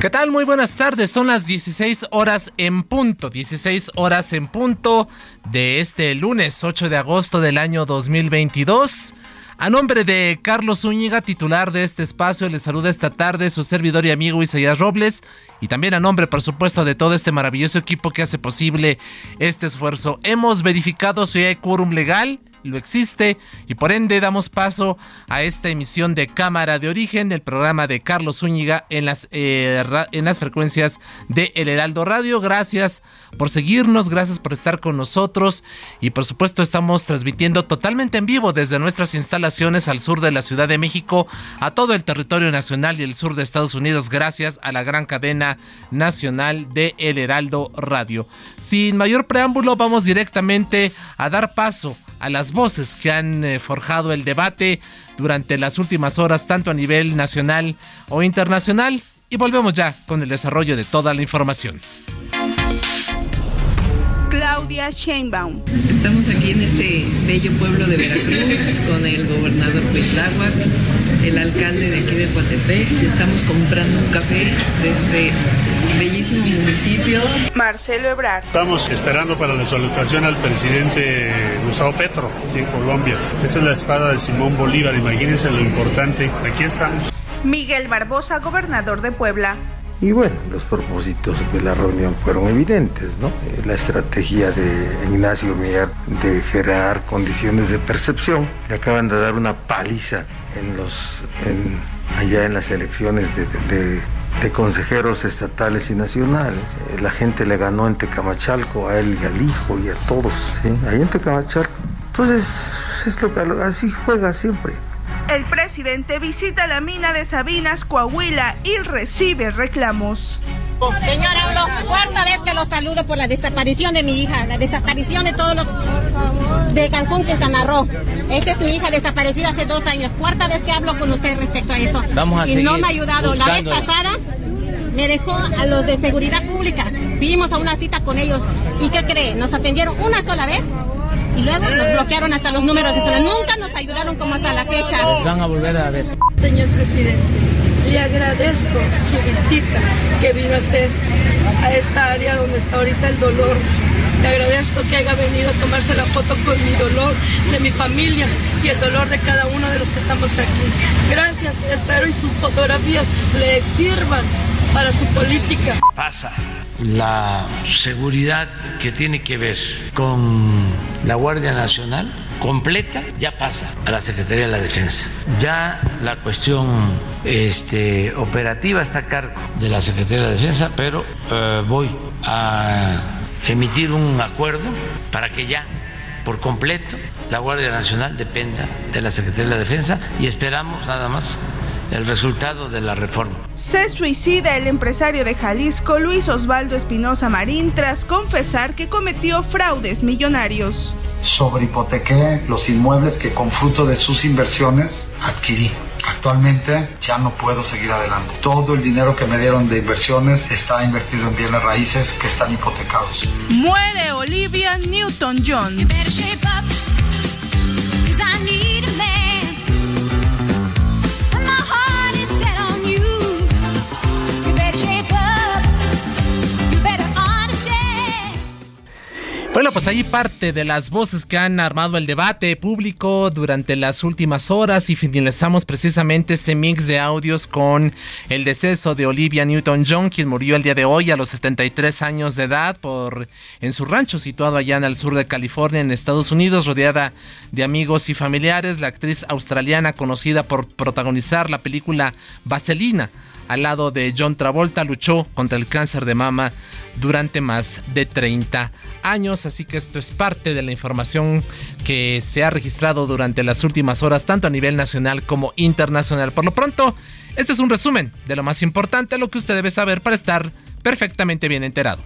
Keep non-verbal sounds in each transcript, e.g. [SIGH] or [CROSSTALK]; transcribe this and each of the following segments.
¿Qué tal? Muy buenas tardes. Son las 16 horas en punto. 16 horas en punto de este lunes 8 de agosto del año 2022. A nombre de Carlos Zúñiga, titular de este espacio, le saluda esta tarde su servidor y amigo Isaías Robles. Y también a nombre, por supuesto, de todo este maravilloso equipo que hace posible este esfuerzo. Hemos verificado si hay quórum legal lo existe y por ende damos paso a esta emisión de Cámara de Origen del programa de Carlos Zúñiga en las, eh, en las frecuencias de El Heraldo Radio. Gracias por seguirnos, gracias por estar con nosotros y por supuesto estamos transmitiendo totalmente en vivo desde nuestras instalaciones al sur de la Ciudad de México a todo el territorio nacional y el sur de Estados Unidos gracias a la gran cadena nacional de El Heraldo Radio. Sin mayor preámbulo vamos directamente a dar paso a las voces que han eh, forjado el debate durante las últimas horas, tanto a nivel nacional o internacional. Y volvemos ya con el desarrollo de toda la información. Claudia Sheinbaum. Estamos aquí en este bello pueblo de Veracruz [LAUGHS] con el gobernador Cuitláhuac, el alcalde de aquí de Coatepec. Estamos comprando un café de este bellísimo municipio. Marcelo Ebrard. Estamos esperando para la salutación al presidente Gustavo Petro, aquí en Colombia. Esta es la espada de Simón Bolívar, imagínense lo importante. Aquí estamos. Miguel Barbosa, gobernador de Puebla. Y bueno, los propósitos de la reunión fueron evidentes, ¿no? Eh, la estrategia de Ignacio Mier de generar condiciones de percepción. Le acaban de dar una paliza en los, allá en las elecciones de, consejeros estatales y nacionales. Eh, la gente le ganó en Tecamachalco a él y al hijo y a todos, ¿sí? Ahí en Tecamachalco. Entonces, es lo que así juega siempre. El presidente visita la mina de Sabinas, Coahuila y recibe reclamos. Señora, hablo cuarta vez que lo saludo por la desaparición de mi hija, la desaparición de todos los de Cancún, Quintana Roo. Esta es mi hija desaparecida hace dos años. Cuarta vez que hablo con usted respecto a eso. y no me ha ayudado. La vez pasada me dejó a los de seguridad pública. Vinimos a una cita con ellos. ¿Y qué cree? Nos atendieron una sola vez y luego nos bloquearon hasta los números de Nunca nos ayudaron como hasta la fecha. van a volver a ver. Señor presidente, le agradezco su visita que vino a hacer a esta área donde está ahorita el dolor. Le agradezco que haya venido a tomarse la foto con mi dolor de mi familia y el dolor de cada uno de los que estamos aquí. Gracias, espero y sus fotografías le sirvan para su política. Pasa la seguridad que tiene que ver con la Guardia Nacional completa ya pasa a la Secretaría de la Defensa. Ya la cuestión este, operativa está a cargo de la Secretaría de la Defensa, pero eh, voy a emitir un acuerdo para que ya por completo la Guardia Nacional dependa de la Secretaría de la Defensa y esperamos nada más el resultado de la reforma. Se suicida el empresario de Jalisco, Luis Osvaldo Espinosa Marín, tras confesar que cometió fraudes millonarios. Sobrehipotequé los inmuebles que con fruto de sus inversiones adquirí. Actualmente ya no puedo seguir adelante. Todo el dinero que me dieron de inversiones está invertido en bienes raíces que están hipotecados. Muere Olivia Newton-John. Bueno, pues ahí parte de las voces que han armado el debate público durante las últimas horas y finalizamos precisamente este mix de audios con el deceso de Olivia Newton-John, quien murió el día de hoy a los 73 años de edad por en su rancho situado allá en el sur de California, en Estados Unidos, rodeada de amigos y familiares. La actriz australiana conocida por protagonizar la película Vaselina al lado de John Travolta, luchó contra el cáncer de mama durante más de 30 años, así que esto es parte de la información que se ha registrado durante las últimas horas, tanto a nivel nacional como internacional. Por lo pronto, este es un resumen de lo más importante, lo que usted debe saber para estar perfectamente bien enterado.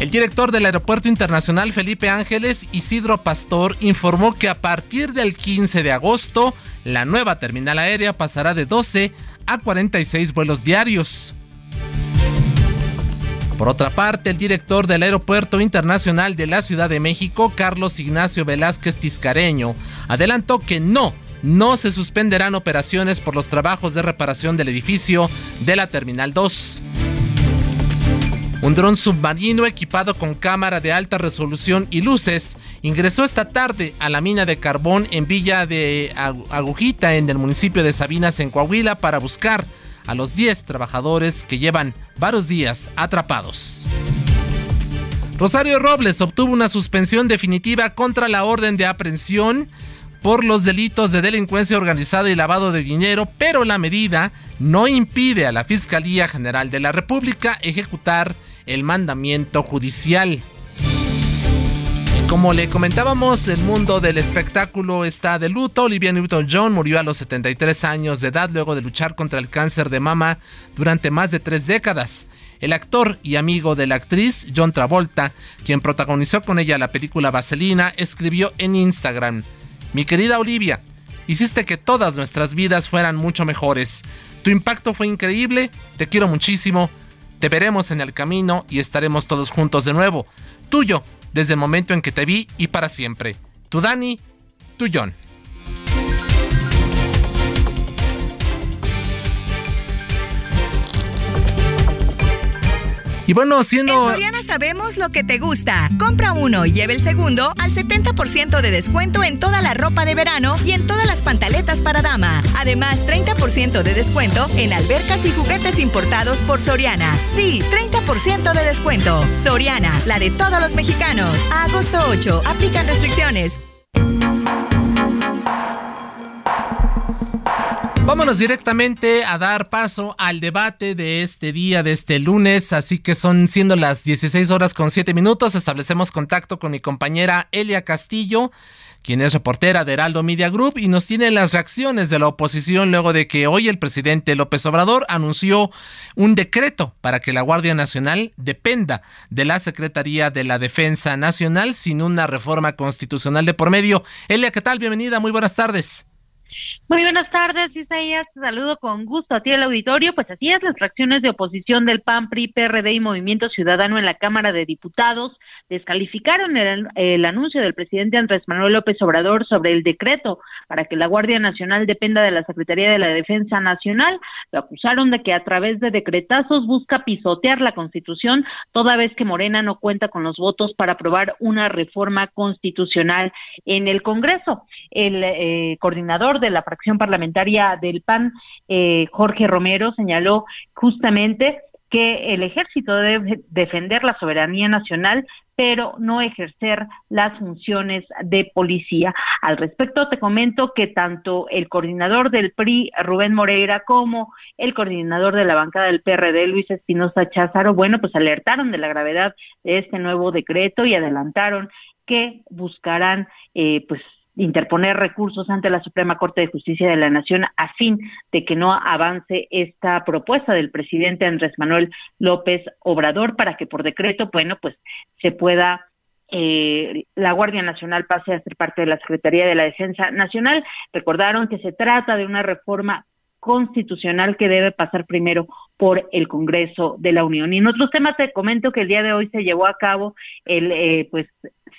El director del Aeropuerto Internacional Felipe Ángeles, Isidro Pastor, informó que a partir del 15 de agosto, la nueva terminal aérea pasará de 12 a 46 vuelos diarios. Por otra parte, el director del Aeropuerto Internacional de la Ciudad de México, Carlos Ignacio Velázquez Tiscareño, adelantó que no, no se suspenderán operaciones por los trabajos de reparación del edificio de la Terminal 2. Un dron submarino equipado con cámara de alta resolución y luces ingresó esta tarde a la mina de carbón en Villa de Agujita, en el municipio de Sabinas, en Coahuila, para buscar a los 10 trabajadores que llevan varios días atrapados. Rosario Robles obtuvo una suspensión definitiva contra la orden de aprehensión por los delitos de delincuencia organizada y lavado de dinero, pero la medida no impide a la Fiscalía General de la República ejecutar el mandamiento judicial. Como le comentábamos, el mundo del espectáculo está de luto. Olivia Newton-John murió a los 73 años de edad luego de luchar contra el cáncer de mama durante más de tres décadas. El actor y amigo de la actriz, John Travolta, quien protagonizó con ella la película Vaselina, escribió en Instagram, Mi querida Olivia, hiciste que todas nuestras vidas fueran mucho mejores. Tu impacto fue increíble, te quiero muchísimo te veremos en el camino y estaremos todos juntos de nuevo. Tuyo, desde el momento en que te vi y para siempre. Tu Dani, tu John. Y bueno, siendo... En Soriana sabemos lo que te gusta. Compra uno y lleve el segundo al 70% de descuento en toda la ropa de verano y en todas las pantaletas para dama. Además, 30% de descuento en albercas y juguetes importados por Soriana. Sí, 30% de descuento. Soriana, la de todos los mexicanos. A agosto 8, aplican restricciones. Vámonos directamente a dar paso al debate de este día, de este lunes, así que son siendo las 16 horas con 7 minutos, establecemos contacto con mi compañera Elia Castillo, quien es reportera de Heraldo Media Group y nos tiene las reacciones de la oposición luego de que hoy el presidente López Obrador anunció un decreto para que la Guardia Nacional dependa de la Secretaría de la Defensa Nacional sin una reforma constitucional de por medio. Elia, ¿qué tal? Bienvenida, muy buenas tardes. Muy buenas tardes, Isaías. Te saludo con gusto a ti el auditorio. Pues así es, las fracciones de oposición del PAN, PRI, PRD y Movimiento Ciudadano en la Cámara de Diputados descalificaron el, el, anuncio del presidente Andrés Manuel López Obrador sobre el decreto para que la Guardia Nacional dependa de la Secretaría de la Defensa Nacional. Lo acusaron de que a través de decretazos busca pisotear la Constitución, toda vez que Morena no cuenta con los votos para aprobar una reforma constitucional en el Congreso. El eh, coordinador de la fracción parlamentaria del PAN, eh, Jorge Romero, señaló justamente que el ejército debe defender la soberanía nacional, pero no ejercer las funciones de policía. Al respecto, te comento que tanto el coordinador del PRI, Rubén Moreira, como el coordinador de la bancada del PRD, Luis Espinosa Cházaro, bueno, pues alertaron de la gravedad de este nuevo decreto y adelantaron que buscarán, eh, pues, interponer recursos ante la Suprema Corte de Justicia de la Nación a fin de que no avance esta propuesta del presidente Andrés Manuel López Obrador para que por decreto, bueno, pues se pueda eh, la Guardia Nacional pase a ser parte de la Secretaría de la Defensa Nacional. Recordaron que se trata de una reforma constitucional que debe pasar primero por el Congreso de la Unión. Y en otros temas te comento que el día de hoy se llevó a cabo el, eh, pues,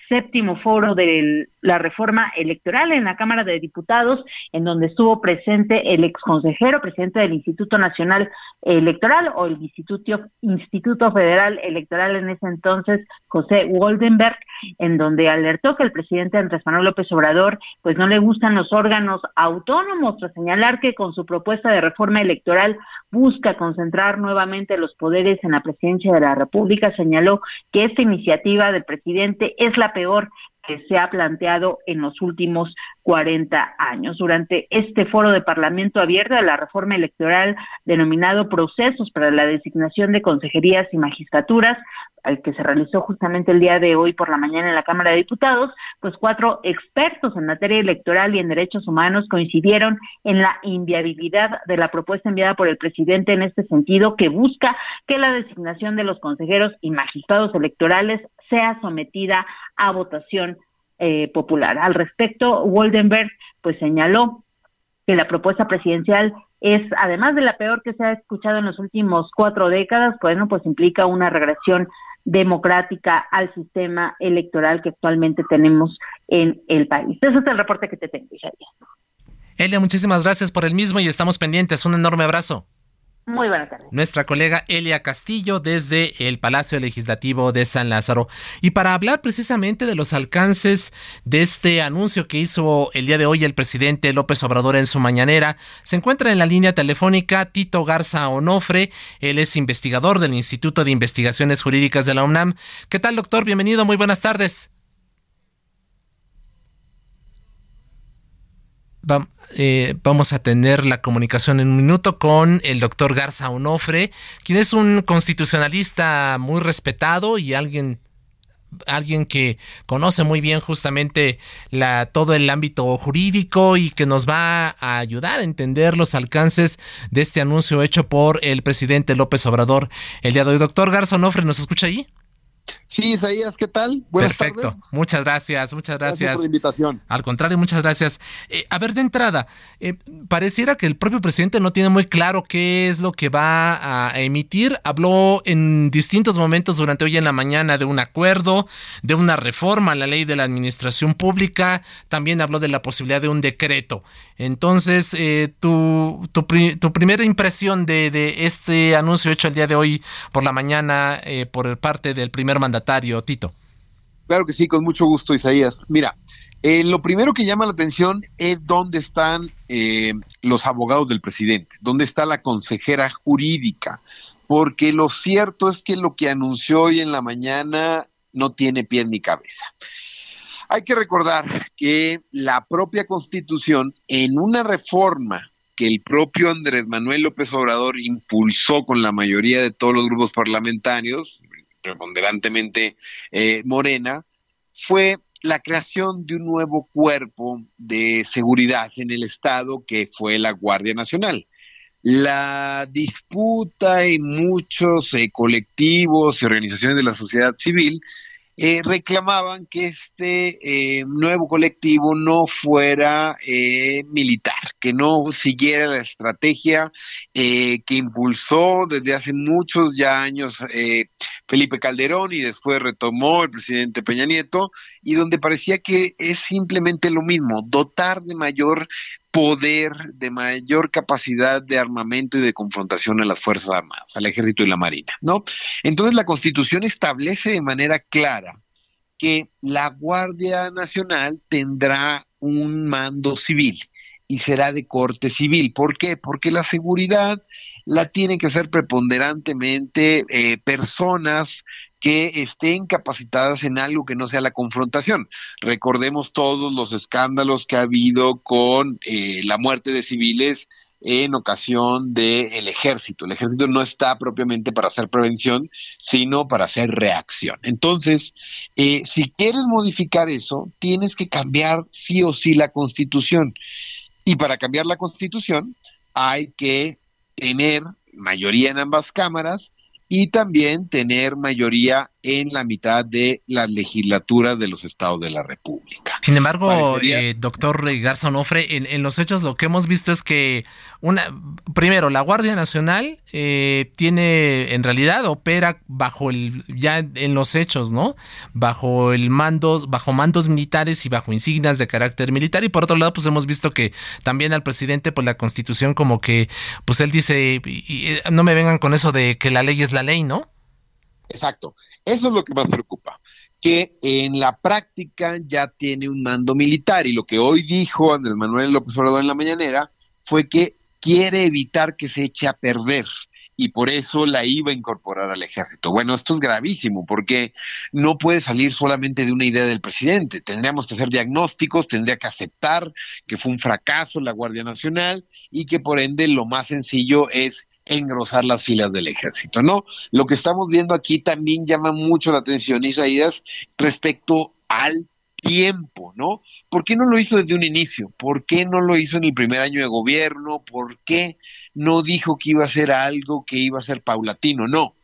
séptimo foro de la reforma electoral en la Cámara de Diputados, en donde estuvo presente el exconsejero, presidente del Instituto Nacional Electoral o el Instituto, Instituto Federal Electoral en ese entonces, José Woldenberg, en donde alertó que el presidente Andrés Manuel López Obrador pues no le gustan los órganos autónomos, tras señalar que con su propuesta de reforma electoral busca concentrar nuevamente los poderes en la presidencia de la República, señaló que esta iniciativa del presidente es la peor que se ha planteado en los últimos 40 años. Durante este foro de Parlamento abierto de la reforma electoral denominado Procesos para la designación de consejerías y magistraturas, al que se realizó justamente el día de hoy por la mañana en la Cámara de Diputados, pues cuatro expertos en materia electoral y en derechos humanos coincidieron en la inviabilidad de la propuesta enviada por el presidente en este sentido, que busca que la designación de los consejeros y magistrados electorales sea sometida a votación eh, popular. Al respecto, Woldenberg pues señaló que la propuesta presidencial es, además de la peor que se ha escuchado en las últimas cuatro décadas, bueno, pues implica una regresión democrática al sistema electoral que actualmente tenemos en el país. Ese es el reporte que te tengo, Isaías. Elia, muchísimas gracias por el mismo y estamos pendientes. Un enorme abrazo. Muy buenas tardes. Nuestra colega Elia Castillo desde el Palacio Legislativo de San Lázaro. Y para hablar precisamente de los alcances de este anuncio que hizo el día de hoy el presidente López Obrador en su mañanera, se encuentra en la línea telefónica Tito Garza Onofre. Él es investigador del Instituto de Investigaciones Jurídicas de la UNAM. ¿Qué tal, doctor? Bienvenido, muy buenas tardes. Eh, vamos a tener la comunicación en un minuto con el doctor Garza Onofre, quien es un constitucionalista muy respetado y alguien alguien que conoce muy bien justamente todo el ámbito jurídico y que nos va a ayudar a entender los alcances de este anuncio hecho por el presidente López Obrador el día de hoy. Doctor Garza Onofre, ¿nos escucha ahí? Sí, Isaías, ¿qué tal? Buenas Perfecto. Muchas gracias, muchas gracias. Gracias por la invitación. Al contrario, muchas gracias. Eh, a ver, de entrada, eh, pareciera que el propio presidente no tiene muy claro qué es lo que va a emitir. Habló en distintos momentos durante hoy en la mañana de un acuerdo, de una reforma a la ley de la administración pública. También habló de la posibilidad de un decreto. Entonces, eh, tu, tu, primera impresión de, de, este anuncio hecho el día de hoy por la mañana por parte del primer mandatario, Tito. Claro que sí, con mucho gusto, Isaías. Mira, eh, lo primero que llama la atención es dónde están eh, los abogados del presidente, dónde está la consejera jurídica, porque lo cierto es que lo que anunció hoy en la mañana no tiene pie ni cabeza. Hay que recordar que la propia constitución, en una reforma que el propio Andrés Manuel López Obrador impulsó con la mayoría de todos los grupos parlamentarios, preponderantemente eh, morena, fue la creación de un nuevo cuerpo de seguridad en el Estado que fue la Guardia Nacional. La disputa en muchos eh, colectivos y organizaciones de la sociedad civil eh, reclamaban que este nuevo colectivo no fuera militar, que no siguiera la estrategia que impulsó desde hace muchos ya años Felipe Calderón y después retomó el presidente Peña Nieto, y donde parecía que es simplemente lo mismo, dotar de mayor poder, de mayor capacidad de armamento y de confrontación a las Fuerzas Armadas, al Ejército y la Marina, ¿no? Entonces la Constitución establece de manera clara que la Guardia Nacional tendrá un mando civil y será de corte civil. ¿Por qué? Porque la seguridad la tienen que hacer preponderantemente eh, personas que estén capacitadas en algo que no sea la confrontación. Recordemos todos los escándalos que ha habido con eh, la muerte de civiles en ocasión del ejército. El ejército no está propiamente para hacer prevención, sino para hacer reacción. Entonces, eh, si quieres modificar eso, tienes que cambiar sí o sí la constitución. Y para cambiar la constitución hay que tener mayoría en ambas cámaras y también tener mayoría en la mitad de la legislatura de los estados de la República. Sin embargo, eh, doctor Garza Onofre, en, en, los hechos lo que hemos visto es que una, primero, la Guardia Nacional eh, tiene, en realidad, opera bajo el, ya en los hechos, ¿no? Bajo el mandos, bajo mandos militares y bajo insignias de carácter militar. Y por otro lado, pues hemos visto que también al presidente, pues la Constitución, como que, pues él dice, y, no me vengan con eso de que la ley es la ley, ¿no? Exacto. Eso es lo que más preocupa que en la práctica ya tiene un mando militar y lo que hoy dijo Andrés Manuel López Obrador en la mañanera fue que quiere evitar que se eche a perder y por eso la iba a incorporar al ejército. Bueno, esto es gravísimo porque no puede salir solamente de una idea del presidente. Tendríamos que hacer diagnósticos, tendría que aceptar que fue un fracaso la Guardia Nacional y que por ende lo más sencillo es engrosar las filas del ejército, ¿no? Lo que estamos viendo aquí también llama mucho la atención, Isaías, respecto al tiempo, ¿no? ¿Por qué no lo hizo desde un inicio? ¿Por qué no lo hizo en el primer año de gobierno? ¿Por qué no dijo que iba a ser algo que iba a ser paulatino? No.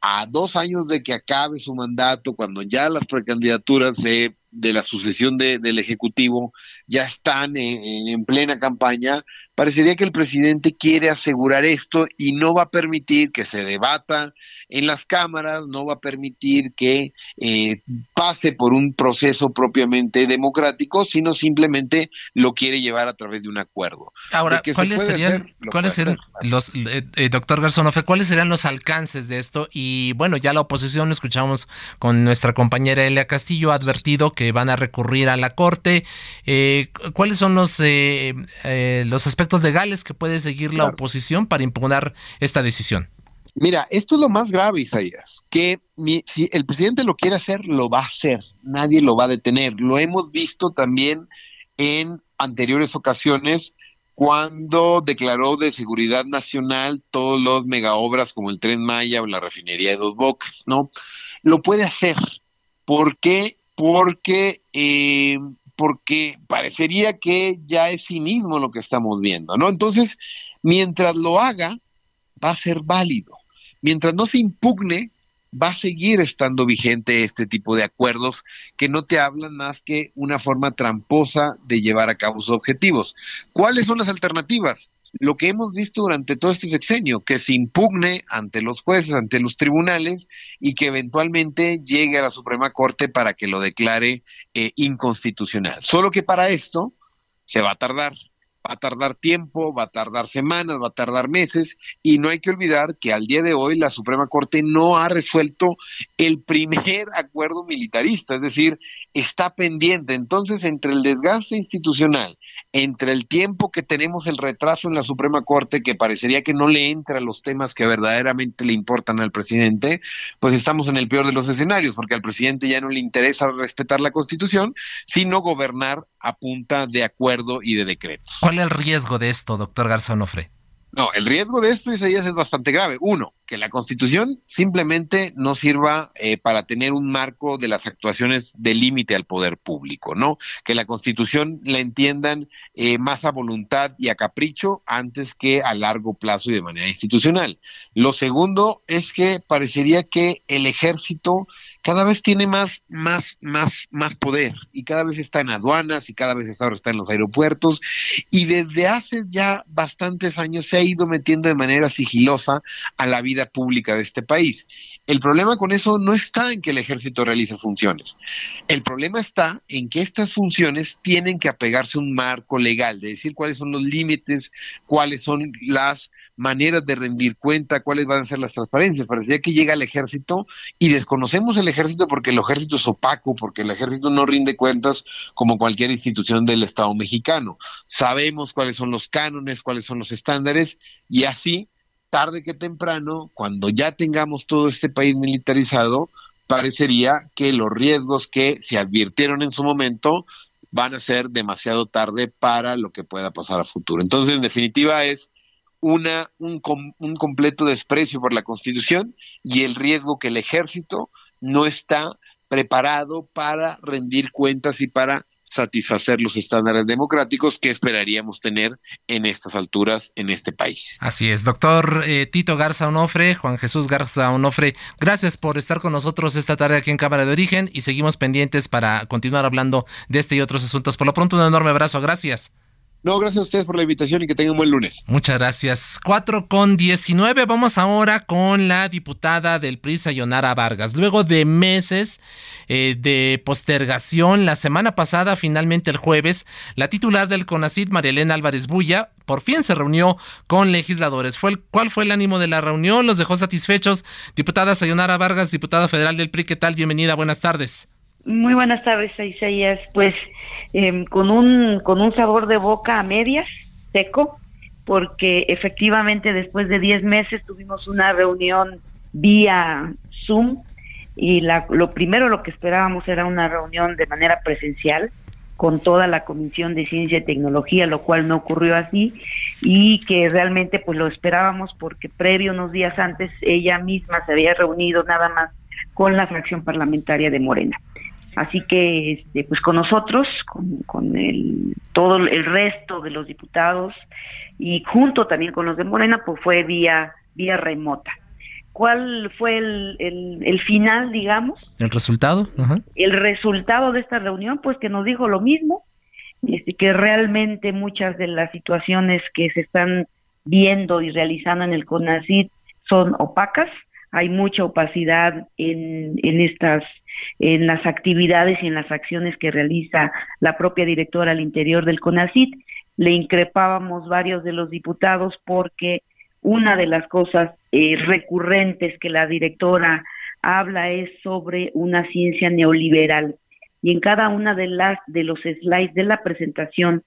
A dos años de que acabe su mandato, cuando ya las precandidaturas de, de la sucesión de, del Ejecutivo ya están en, plena campaña, parecería que el presidente quiere asegurar esto y no va a permitir que se debata en las cámaras, no va a permitir que eh, pase por un proceso propiamente democrático, sino simplemente lo quiere llevar a través de un acuerdo. Ahora, ¿cuáles serían, ¿cuáles serían los, eh, eh, doctor Garzonofe, cuáles serían los alcances de esto? Y bueno, ya la oposición, escuchamos con nuestra compañera Elia Castillo, ha advertido que van a recurrir a la Corte. Eh, ¿cuáles son los, eh, eh, los aspectos legales que puede seguir la oposición para impugnar esta decisión? Mira, esto es lo más grave, Isaías, que si el presidente lo quiere hacer, lo va a hacer, nadie lo va a detener. Lo hemos visto también en anteriores ocasiones cuando declaró de seguridad nacional todos los megaobras como el Tren Maya o la refinería de Dos Bocas, ¿no? Lo puede hacer. ¿Por qué? Porque eh, porque parecería que ya es sí mismo lo que estamos viendo, ¿no? Entonces, mientras lo haga, va a ser válido. Mientras no se impugne, va a seguir estando vigente este tipo de acuerdos que no te hablan más que una forma tramposa de llevar a cabo sus objetivos. ¿Cuáles son las alternativas? Lo que hemos visto durante todo este sexenio, que se impugne ante los jueces, ante los tribunales y que eventualmente llegue a la Suprema Corte para que lo declare eh, inconstitucional. Solo que para esto se va a tardar va a tardar tiempo, va a tardar semanas, va a tardar meses, y no hay que olvidar que al día de hoy la Suprema Corte no ha resuelto el primer [LAUGHS] acuerdo militarista, es decir, está pendiente. Entonces, entre el desgaste institucional, entre el tiempo que tenemos el retraso en la Suprema Corte, que parecería que no le entra a los temas que verdaderamente le importan al presidente, pues estamos en el peor de los escenarios, porque al presidente ya no le interesa respetar la Constitución, sino gobernar a punta de acuerdo y de decreto. ¿Cuál el riesgo de esto, doctor Garzón Ofre? No, el riesgo de esto, Isaías, es bastante grave. Uno, que la Constitución simplemente no sirva eh, para tener un marco de las actuaciones de límite al poder público, ¿no? Que la Constitución la entiendan eh, más a voluntad y a capricho antes que a largo plazo y de manera institucional. Lo segundo es que parecería que el ejército cada vez tiene más, más, más, más poder y cada vez está en aduanas y cada vez ahora está en los aeropuertos y desde hace ya bastantes años se ha ido metiendo de manera sigilosa a la vida pública de este país. El problema con eso no está en que el ejército realice funciones. El problema está en que estas funciones tienen que apegarse a un marco legal, de decir cuáles son los límites, cuáles son las maneras de rendir cuenta, cuáles van a ser las transparencias. Parecía que llega el ejército y desconocemos el ejército porque el ejército es opaco, porque el ejército no rinde cuentas como cualquier institución del Estado mexicano. Sabemos cuáles son los cánones, cuáles son los estándares y así, tarde que temprano, cuando ya tengamos todo este país militarizado, parecería que los riesgos que se advirtieron en su momento van a ser demasiado tarde para lo que pueda pasar a futuro. Entonces, en definitiva, es una, un, un completo desprecio por la Constitución y el riesgo que el ejército no está preparado para rendir cuentas y para satisfacer los estándares democráticos que esperaríamos tener en estas alturas en este país. Así es, doctor eh, Tito Garza Onofre, Juan Jesús Garza Onofre, gracias por estar con nosotros esta tarde aquí en Cámara de Origen y seguimos pendientes para continuar hablando de este y otros asuntos. Por lo pronto, un enorme abrazo, gracias. No, gracias a ustedes por la invitación y que tengan un buen lunes. Muchas gracias. 4 con 19. Vamos ahora con la diputada del PRI, Sayonara Vargas. Luego de meses eh, de postergación, la semana pasada, finalmente el jueves, la titular del CONACID, María Elena Álvarez Bulla, por fin se reunió con legisladores. ¿Fue ¿Cuál fue el ánimo de la reunión? ¿Los dejó satisfechos? Diputada Sayonara Vargas, diputada federal del PRI, ¿qué tal? Bienvenida, buenas tardes. Muy buenas tardes, Isaías. Pues Em, con, un, con un sabor de boca a medias, seco, porque efectivamente después de 10 meses tuvimos una reunión vía Zoom y la, lo primero lo que esperábamos era una reunión de manera presencial con toda la Comisión de Ciencia y Tecnología, lo cual no ocurrió así y que realmente pues lo esperábamos porque previo unos días antes ella misma se había reunido nada más con la fracción parlamentaria de Morena. Así que, este, pues con nosotros, con, el, todo el resto de los diputados y junto también con los de Morena, pues fue vía, vía remota. ¿Cuál fue el, el, final, digamos? ¿El resultado? El resultado de esta reunión, pues que nos dijo lo mismo, este, que realmente muchas de las situaciones que se están viendo y realizando en el CONACID son opacas, hay mucha opacidad en, en estas en las actividades y en las acciones que realiza la propia directora al interior del CONACIT. Le increpábamos varios de los diputados porque una de las cosas eh, recurrentes que la directora habla es sobre una ciencia neoliberal. Y en cada una de las de los slides de la presentación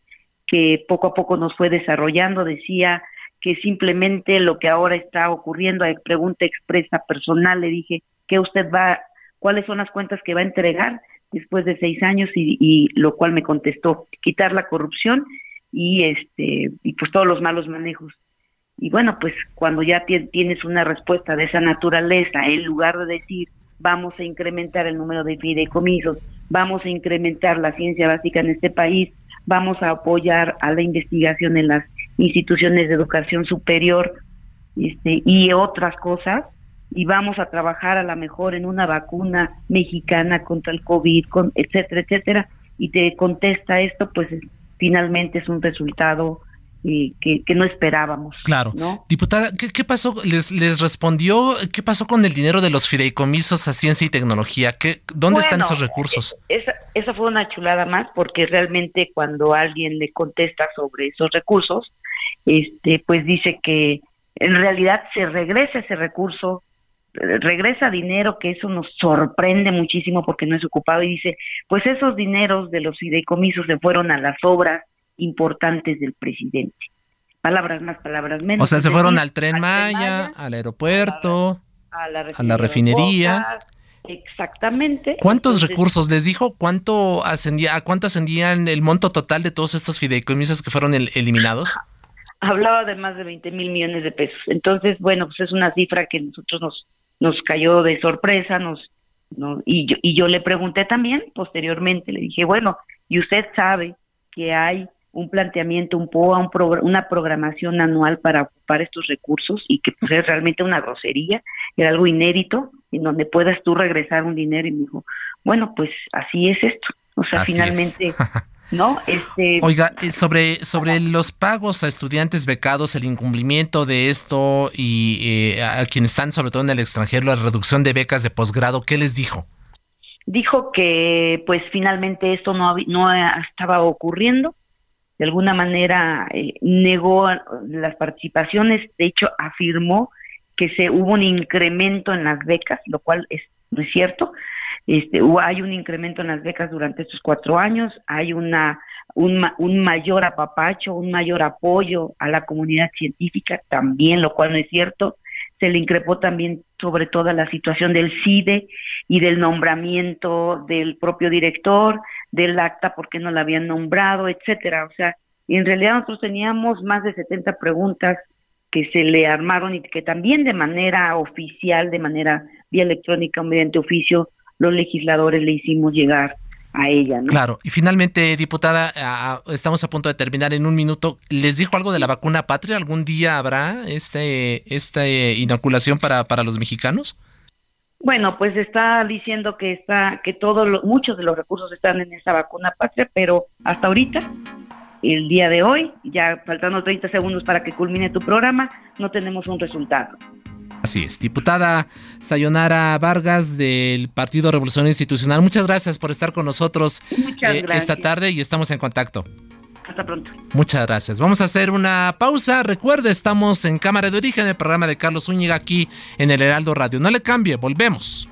que poco a poco nos fue desarrollando decía que simplemente lo que ahora está ocurriendo, hay pregunta expresa personal, le dije que usted va cuáles son las cuentas que va a entregar después de seis años y, lo cual me contestó quitar la corrupción y este y pues todos los malos manejos. Y bueno pues cuando ya tienes una respuesta de esa naturaleza en lugar de decir vamos a incrementar el número de fideicomisos vamos a incrementar la ciencia básica en este país vamos a apoyar a la investigación en las instituciones de educación superior este y otras cosas y vamos a trabajar a lo mejor en una vacuna mexicana contra el COVID, con, etcétera, etcétera, y te contesta esto, pues finalmente es un resultado eh, que, no esperábamos. Claro. Diputada, ¿qué, pasó? Les, ¿Les respondió qué pasó con el dinero de los fideicomisos a ciencia y tecnología? ¿Qué, ¿Dónde están esos recursos? Esa, esa fue una chulada más porque realmente cuando alguien le contesta sobre esos recursos, este, pues dice que en realidad se regresa ese recurso regresa dinero, que eso nos sorprende muchísimo porque no es ocupado, y dice, pues esos dineros de los fideicomisos se fueron a las obras importantes del presidente. Palabras más, palabras menos. O sea, se fueron al tren Maya, al aeropuerto, a la, refinería. Exactamente. ¿Cuántos recursos les dijo? ¿Cuánto ascendía, a cuánto ascendían el monto total de todos estos fideicomisos que fueron eliminados? Hablaba de más de 20 mil millones de pesos. Entonces, bueno, pues es una cifra que nosotros nos nos cayó de sorpresa, nos, y, yo, y yo le pregunté también posteriormente, le dije, bueno, y usted sabe que hay un planteamiento, un POA, un una programación anual para ocupar estos recursos y que pues es realmente una grosería, era algo inédito, en donde puedas tú regresar un dinero y me dijo, bueno, pues así es esto. O sea, finalmente [LAUGHS] ¿no? Este, Oiga, sobre, sobre los pagos a estudiantes becados, el incumplimiento de esto y eh, a quienes están sobre todo en el extranjero, la reducción de becas de posgrado, ¿qué les dijo? Dijo que pues finalmente esto no, no estaba ocurriendo, de alguna manera eh, negó las participaciones, de hecho afirmó que se hubo un incremento en las becas, lo cual es, no es cierto, este, hay un incremento en las becas durante estos cuatro años, hay una un, un, mayor apapacho, un mayor apoyo a la comunidad científica también, lo cual no es cierto. Se le increpó también sobre todo la situación del CIDE y del nombramiento del propio director, del acta porque no la habían nombrado, etcétera. O sea, en realidad nosotros teníamos más de 70 preguntas que se le armaron y que también de manera oficial, de manera vía electrónica, mediante oficio, los legisladores le hicimos llegar a ella. ¿no? Claro, y finalmente, diputada, estamos a punto de terminar en un minuto. ¿Les dijo algo de la vacuna patria? ¿Algún día habrá este, esta inoculación para, para los mexicanos? Bueno, pues está diciendo que está que todos muchos de los recursos están en esa vacuna patria, pero hasta ahorita, el día de hoy, ya faltando 30 segundos para que culmine tu programa, no tenemos un resultado. Así es, diputada Sayonara Vargas del Partido Revolución Institucional. Muchas gracias por estar con nosotros eh, esta tarde y estamos en contacto. Hasta pronto. Muchas gracias. Vamos a hacer una pausa. Recuerde, estamos en Cámara de Origen, el programa de Carlos Zúñiga aquí en el Heraldo Radio. No le cambie, volvemos.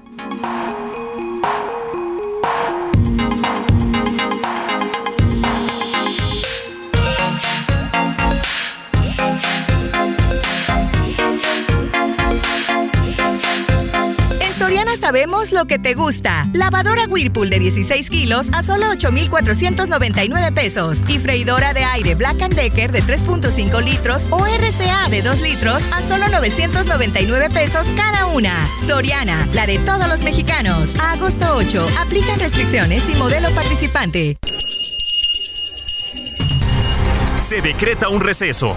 Sabemos lo que te gusta. Lavadora Whirlpool de 16 kilos a solo 8,499 pesos. Y freidora de aire Black Decker de 3.5 litros o RCA de 2 litros a solo 999 pesos cada una. Soriana, la de todos los mexicanos. Agosto 8. Aplican restricciones y modelo participante. Se decreta un receso.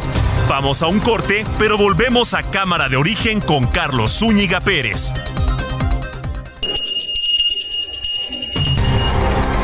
Vamos a un corte, pero volvemos a Cámara de Origen con Carlos Zúñiga Pérez.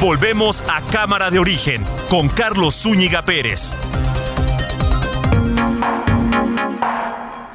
Volvemos a Cámara de Origen con Carlos Zúñiga Pérez.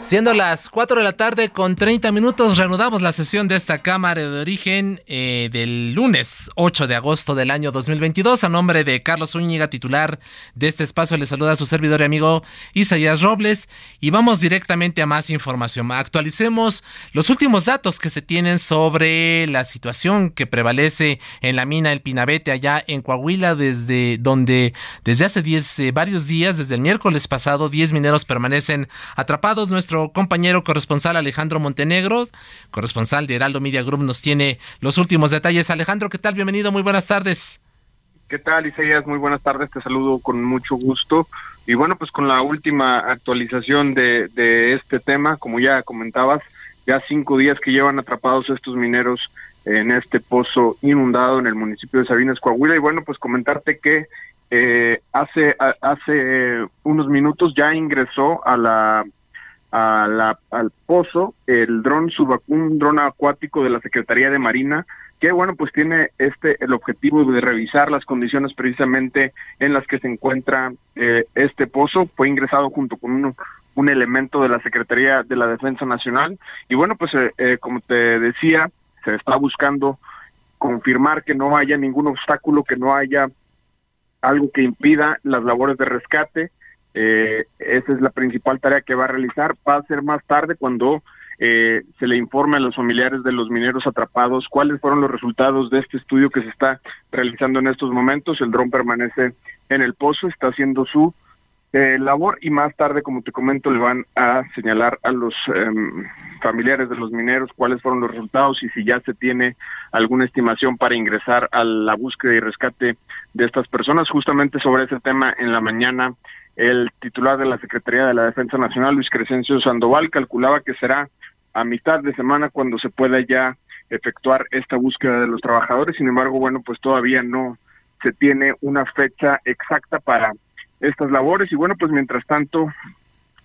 Siendo las 4 de la tarde con 30 minutos, reanudamos la sesión de esta Cámara de Origen eh, del lunes 8 de agosto del año 2022. A nombre de Carlos Zúñiga, titular de este espacio, le saluda a su servidor y amigo Isaías Robles y vamos directamente a más información. Actualicemos los últimos datos que se tienen sobre la situación que prevalece en la mina El Pinabete allá en Coahuila, desde donde desde hace 10, eh, varios días, desde el miércoles pasado, 10 mineros permanecen atrapados. Nuestro compañero corresponsal Alejandro Montenegro, corresponsal de Heraldo Media Group, nos tiene los últimos detalles. Alejandro, ¿qué tal? Bienvenido, muy buenas tardes. ¿Qué tal, Isaías? Muy buenas tardes, te saludo con mucho gusto. Y bueno, pues con la última actualización de, este tema, como ya comentabas, ya cinco días que llevan atrapados estos mineros en este pozo inundado en el municipio de Sabinas, Coahuila. Y bueno, pues comentarte que eh, hace, hace unos minutos ya ingresó a la al pozo el dron un dron acuático de la Secretaría de Marina, que bueno, pues tiene este el objetivo de revisar las condiciones precisamente en las que se encuentra eh, este pozo. Fue ingresado junto con un, un elemento de la Secretaría de la Defensa Nacional y bueno, pues eh, eh, como te decía, se está buscando confirmar que no haya ningún obstáculo, que no haya algo que impida las labores de rescate eh, esa es la principal tarea que va a realizar. Va a ser más tarde cuando eh, se le informe a los familiares de los mineros atrapados cuáles fueron los resultados de este estudio que se está realizando en estos momentos. El dron permanece en el pozo, está haciendo su eh, labor y más tarde, como te comento, le van a señalar a los em, familiares de los mineros cuáles fueron los resultados y si ya se tiene alguna estimación para ingresar a la búsqueda y rescate de estas personas. Justamente sobre ese tema en la mañana el titular de la Secretaría de la Defensa Nacional, Luis Crescencio Sandoval, calculaba que será a mitad de semana cuando se pueda ya efectuar esta búsqueda de los trabajadores. Sin embargo, bueno, pues todavía no se tiene una fecha exacta para estas labores y bueno, pues mientras tanto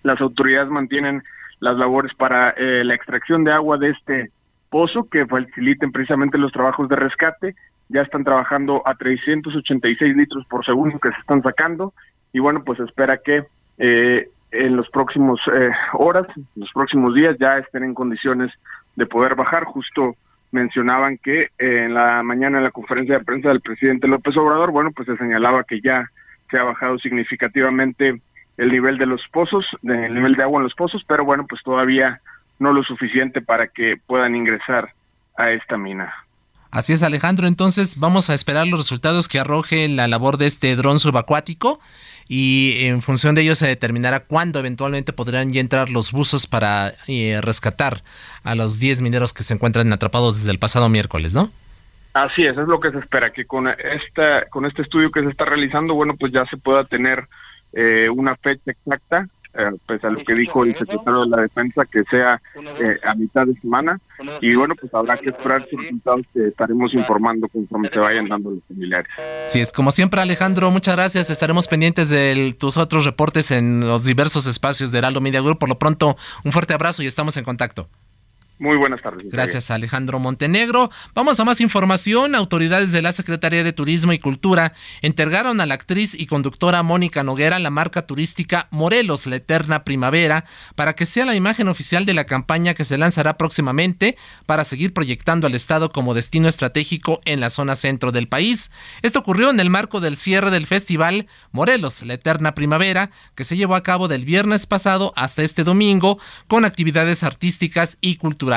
las autoridades mantienen las labores para eh, la extracción de agua de este pozo que faciliten precisamente los trabajos de rescate. Ya están trabajando a 386 litros por segundo que se están sacando y bueno, pues espera que eh, en los próximos eh, horas, los próximos días ya estén en condiciones de poder bajar. Justo mencionaban que eh, en la mañana en la conferencia de prensa del presidente López Obrador, bueno, pues se señalaba que ya se ha bajado significativamente el nivel de los pozos, el nivel de agua en los pozos, pero bueno, pues todavía no lo suficiente para que puedan ingresar a esta mina. Así es, Alejandro. Entonces vamos a esperar los resultados que arroje la labor de este dron subacuático y en función de ello se determinará cuándo eventualmente podrán ya entrar los buzos para eh, rescatar a los 10 mineros que se encuentran atrapados desde el pasado miércoles, ¿no? Así es, es lo que se espera, que con, esta, con este estudio que se está realizando, bueno, pues ya se pueda tener eh, una fecha exacta eh, pues a lo que dijo el secretario de la Defensa, que sea eh, a mitad de semana. Y bueno, pues habrá que esperar sus resultados que estaremos informando conforme se vayan dando los familiares. Sí, es como siempre, Alejandro, muchas gracias. Estaremos pendientes de tus otros reportes en los diversos espacios de Heraldo Media Group. Por lo pronto, un fuerte abrazo y estamos en contacto. Muy buenas tardes. Gracias, Alejandro Montenegro. Vamos a más información. Autoridades de la Secretaría de Turismo y Cultura entregaron a la actriz y conductora Mónica Noguera la marca turística Morelos, la Eterna Primavera, para que sea la imagen oficial de la campaña que se lanzará próximamente para seguir proyectando al Estado como destino estratégico en la zona centro del país. Esto ocurrió en el marco del cierre del festival Morelos, la Eterna Primavera, que se llevó a cabo del viernes pasado hasta este domingo, con actividades artísticas y culturales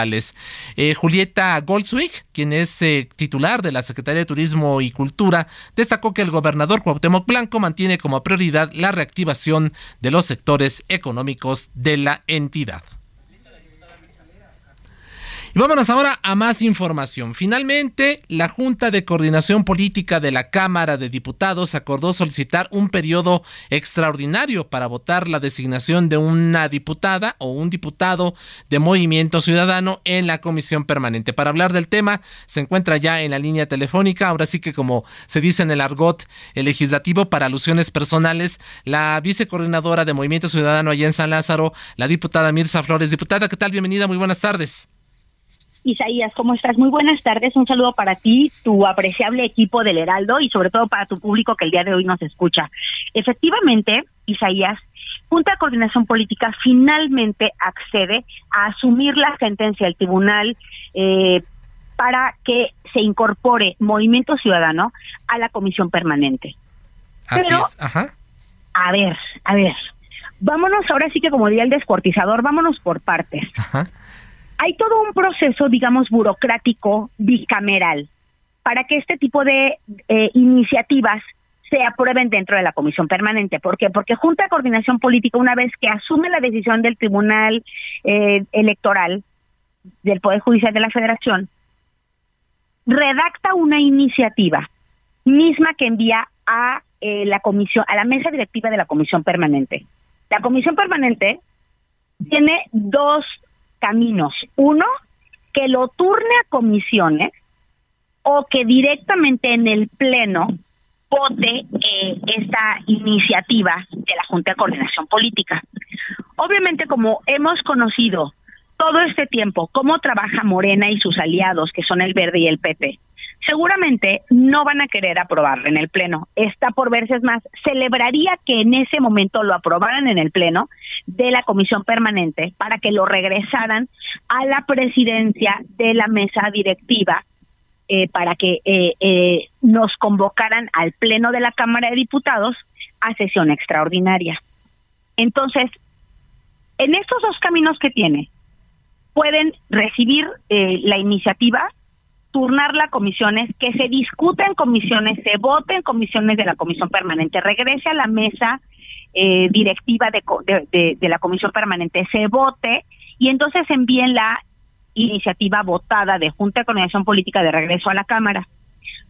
eh, Julieta Goldswick, quien es eh, titular de la Secretaría de Turismo y Cultura, destacó que el gobernador Cuauhtémoc Blanco mantiene como prioridad la reactivación de los sectores económicos de la entidad. Y vámonos ahora a más información. Finalmente, la Junta de Coordinación Política de la Cámara de Diputados acordó solicitar un periodo extraordinario para votar la designación de una diputada o un diputado de Movimiento Ciudadano en la Comisión Permanente. Para hablar del tema, se encuentra ya en la línea telefónica, ahora sí que como se dice en el argot el legislativo para alusiones personales, la vicecoordinadora de Movimiento Ciudadano allá en San Lázaro, la diputada Mirza Flores. Diputada, ¿qué tal? Bienvenida, muy buenas tardes. Isaías, ¿cómo estás? Muy buenas tardes. Un saludo para ti, tu apreciable equipo del Heraldo y sobre todo para tu público que el día de hoy nos escucha. Efectivamente, Isaías, Junta de Coordinación Política finalmente accede a asumir la sentencia del tribunal eh, para que se incorpore Movimiento Ciudadano a la comisión permanente. Así es, ajá. A ver, a ver. Vámonos ahora sí que como diría el descuartizador, vámonos por partes. Ajá hay todo un proceso, digamos, burocrático bicameral para que este tipo de eh, iniciativas se aprueben dentro de la comisión permanente. ¿Por qué? Porque Junta de Coordinación Política, una vez que asume la decisión del Tribunal eh, Electoral del Poder Judicial de la Federación, redacta una iniciativa misma que envía a eh, la comisión, a la mesa directiva de la comisión permanente. La comisión permanente tiene dos caminos. Uno, que lo turne a comisiones o que directamente en el Pleno vote eh, esta iniciativa de la Junta de Coordinación Política. Obviamente, como hemos conocido todo este tiempo cómo trabaja Morena y sus aliados, que son el Verde y el PP, seguramente no van a querer aprobarlo en el Pleno. Está por verse más. Celebraría que en ese momento lo aprobaran en el Pleno de la Comisión Permanente para que lo regresaran a la presidencia de la mesa directiva eh, para que eh, eh, nos convocaran al Pleno de la Cámara de Diputados a sesión extraordinaria. Entonces, en estos dos caminos que tiene, pueden recibir la iniciativa turnarla a comisiones, que se discuta en comisiones, se vote en comisiones de la comisión permanente, regrese a la mesa eh, directiva de, de, la comisión permanente, se vote y entonces envíen la iniciativa votada de Junta de Coordinación Política de regreso a la Cámara.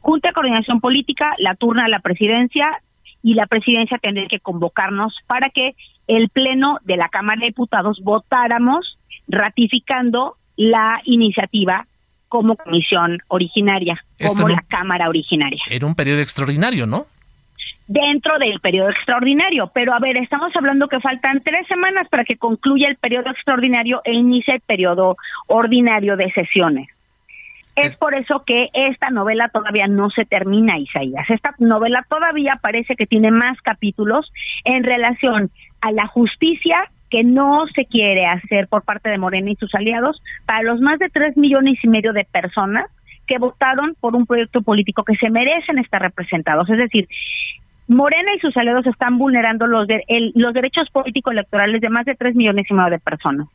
Junta de Coordinación Política la turna a la presidencia y la presidencia tendría que convocarnos para que el Pleno de la Cámara de Diputados votáramos ratificando la iniciativa como comisión originaria, como la Cámara originaria. Era un periodo extraordinario, ¿no? Dentro del periodo extraordinario, pero a ver, estamos hablando que faltan tres semanas para que concluya el periodo extraordinario e inicie el periodo ordinario de sesiones. Es, por eso que esta novela todavía no se termina, Isaías. Esta novela todavía parece que tiene más capítulos en relación a la justicia que no se quiere hacer por parte de Morena y sus aliados para los más de tres millones y medio de personas que votaron por un proyecto político que se merecen estar representados. Es decir, Morena y sus aliados están vulnerando los, los derechos políticos electorales de más de tres millones y medio de personas.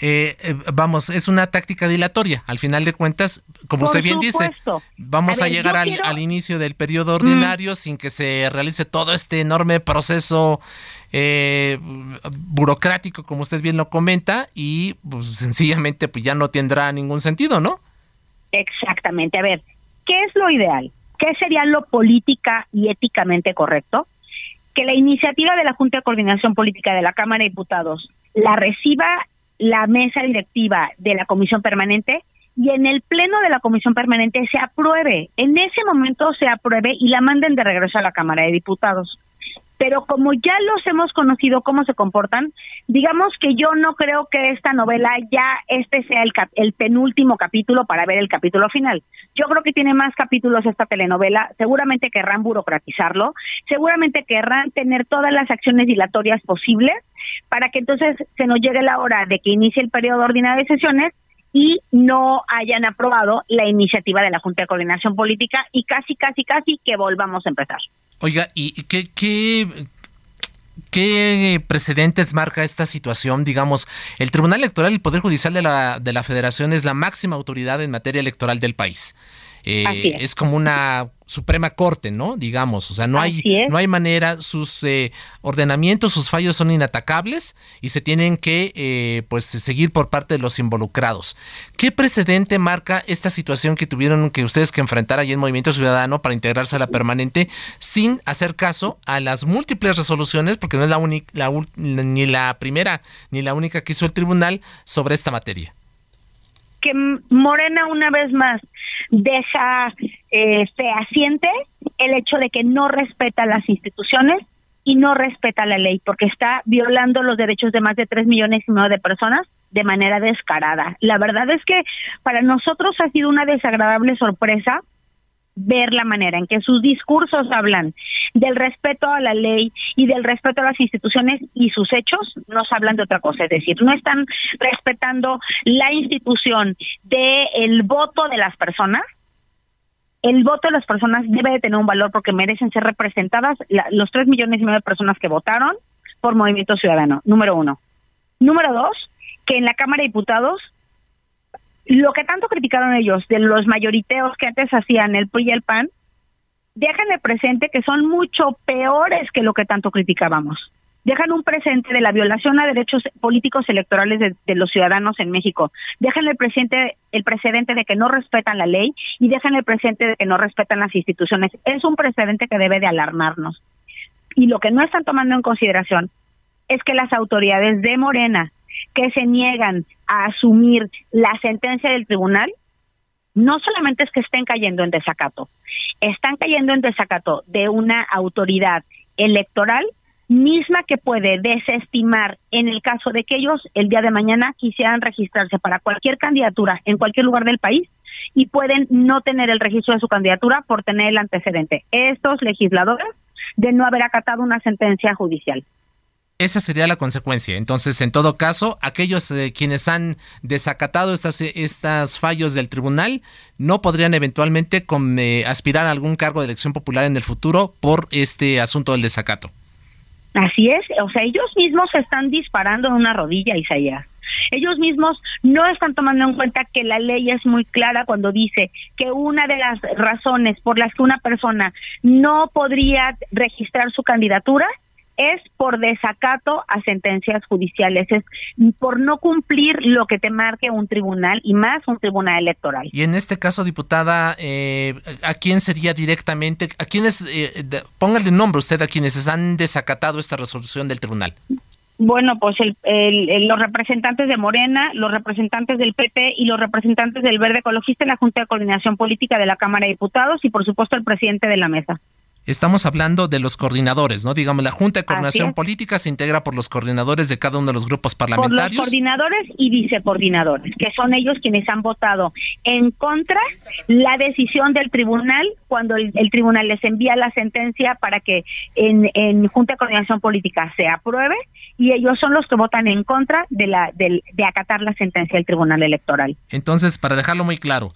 Eh, eh, vamos, es una táctica dilatoria. Al final de cuentas, como usted bien dice, vamos a, llegar al, inicio del periodo ordinario sin que se realice todo este enorme proceso eh, burocrático, como usted bien lo comenta, y pues, sencillamente pues, ya no tendrá ningún sentido, ¿no? Exactamente. A ver, ¿qué es lo ideal? ¿Qué sería lo política y éticamente correcto? Que la iniciativa de la Junta de Coordinación Política de la Cámara de Diputados la reciba la mesa directiva de la comisión permanente y en el pleno de la comisión permanente se apruebe. En ese momento se apruebe y la manden de regreso a la Cámara de Diputados pero como ya los hemos conocido cómo se comportan, digamos que yo no creo que esta novela ya este sea el, el penúltimo capítulo para ver el capítulo final. Yo creo que tiene más capítulos esta telenovela, seguramente querrán burocratizarlo, seguramente querrán tener todas las acciones dilatorias posibles para que entonces se nos llegue la hora de que inicie el periodo ordinario de sesiones y no hayan aprobado la iniciativa de la Junta de Coordinación Política y casi, casi, casi que volvamos a empezar. Oiga, ¿y qué, qué, qué precedentes marca esta situación? Digamos, el Tribunal Electoral, el Poder Judicial de la, de la Federación es la máxima autoridad en materia electoral del país. Eh, es. como una Suprema Corte, ¿no? Digamos, o sea, no hay, no hay manera, sus eh, ordenamientos, sus fallos son inatacables y se tienen que, eh, pues, seguir por parte de los involucrados. ¿Qué precedente marca esta situación que tuvieron que ustedes que enfrentar allí en Movimiento Ciudadano para integrarse a la permanente sin hacer caso a las múltiples resoluciones, porque no es la única, ni la primera ni la única que hizo el tribunal sobre esta materia? Que Morena una vez más deja eh, fehaciente el hecho de que no respeta las instituciones y no respeta la ley, porque está violando los derechos de más de tres millones y medio de personas de manera descarada. La verdad es que para nosotros ha sido una desagradable sorpresa ver la manera en que sus discursos hablan del respeto a la ley y del respeto a las instituciones y sus hechos nos hablan de otra cosa, es decir, no están respetando la institución del el voto de las personas. El voto de las personas debe de tener un valor porque merecen ser representadas los tres millones y medio de personas que votaron por Movimiento Ciudadano, número uno. Número dos, que en la Cámara de Diputados lo que tanto criticaron ellos de los mayoriteos que antes hacían el PRI y el PAN, déjenme presente que son mucho peores que lo que tanto criticábamos. Dejan un presente de la violación a derechos políticos electorales de, los ciudadanos en México. Dejan el presente el precedente de que no respetan la ley y dejan el presente de que no respetan las instituciones. Es un precedente que debe de alarmarnos. Y lo que no están tomando en consideración es que las autoridades de Morena, que se niegan a asumir la sentencia del tribunal, no solamente es que estén cayendo en desacato, están cayendo en desacato de una autoridad electoral misma que puede desestimar en el caso de que ellos el día de mañana quisieran registrarse para cualquier candidatura en cualquier lugar del país y pueden no tener el registro de su candidatura por tener el antecedente. Estos legisladores de no haber acatado una sentencia judicial. Esa sería la consecuencia. Entonces, en todo caso, aquellos eh, quienes han desacatado estas, estas fallos del tribunal no podrían eventualmente eh, aspirar a algún cargo de elección popular en el futuro por este asunto del desacato. Así es, o sea, ellos mismos se están disparando en una rodilla, Isaías. Ellos mismos no están tomando en cuenta que la ley es muy clara cuando dice que una de las razones por las que una persona no podría registrar su candidatura es por desacato a sentencias judiciales, es por no cumplir lo que te marque un tribunal y más un tribunal electoral. Y en este caso, diputada, eh, ¿a quién sería directamente, a quiénes, eh, póngale nombre usted a quienes han desacatado esta resolución del tribunal? Bueno, pues los representantes de Morena, los representantes del PP y los representantes del Verde Ecologista en la Junta de Coordinación Política de la Cámara de Diputados y por supuesto el presidente de la mesa. Estamos hablando de los coordinadores, ¿no? Digamos, la Junta de Coordinación Política se integra por los coordinadores de cada uno de los grupos parlamentarios. Por los coordinadores y vicecoordinadores, que son ellos quienes han votado en contra la decisión del tribunal cuando el, tribunal les envía la sentencia para que en, en, Junta de Coordinación Política se apruebe y ellos son los que votan en contra de, la, de, de acatar la sentencia del tribunal electoral. Entonces, para dejarlo muy claro,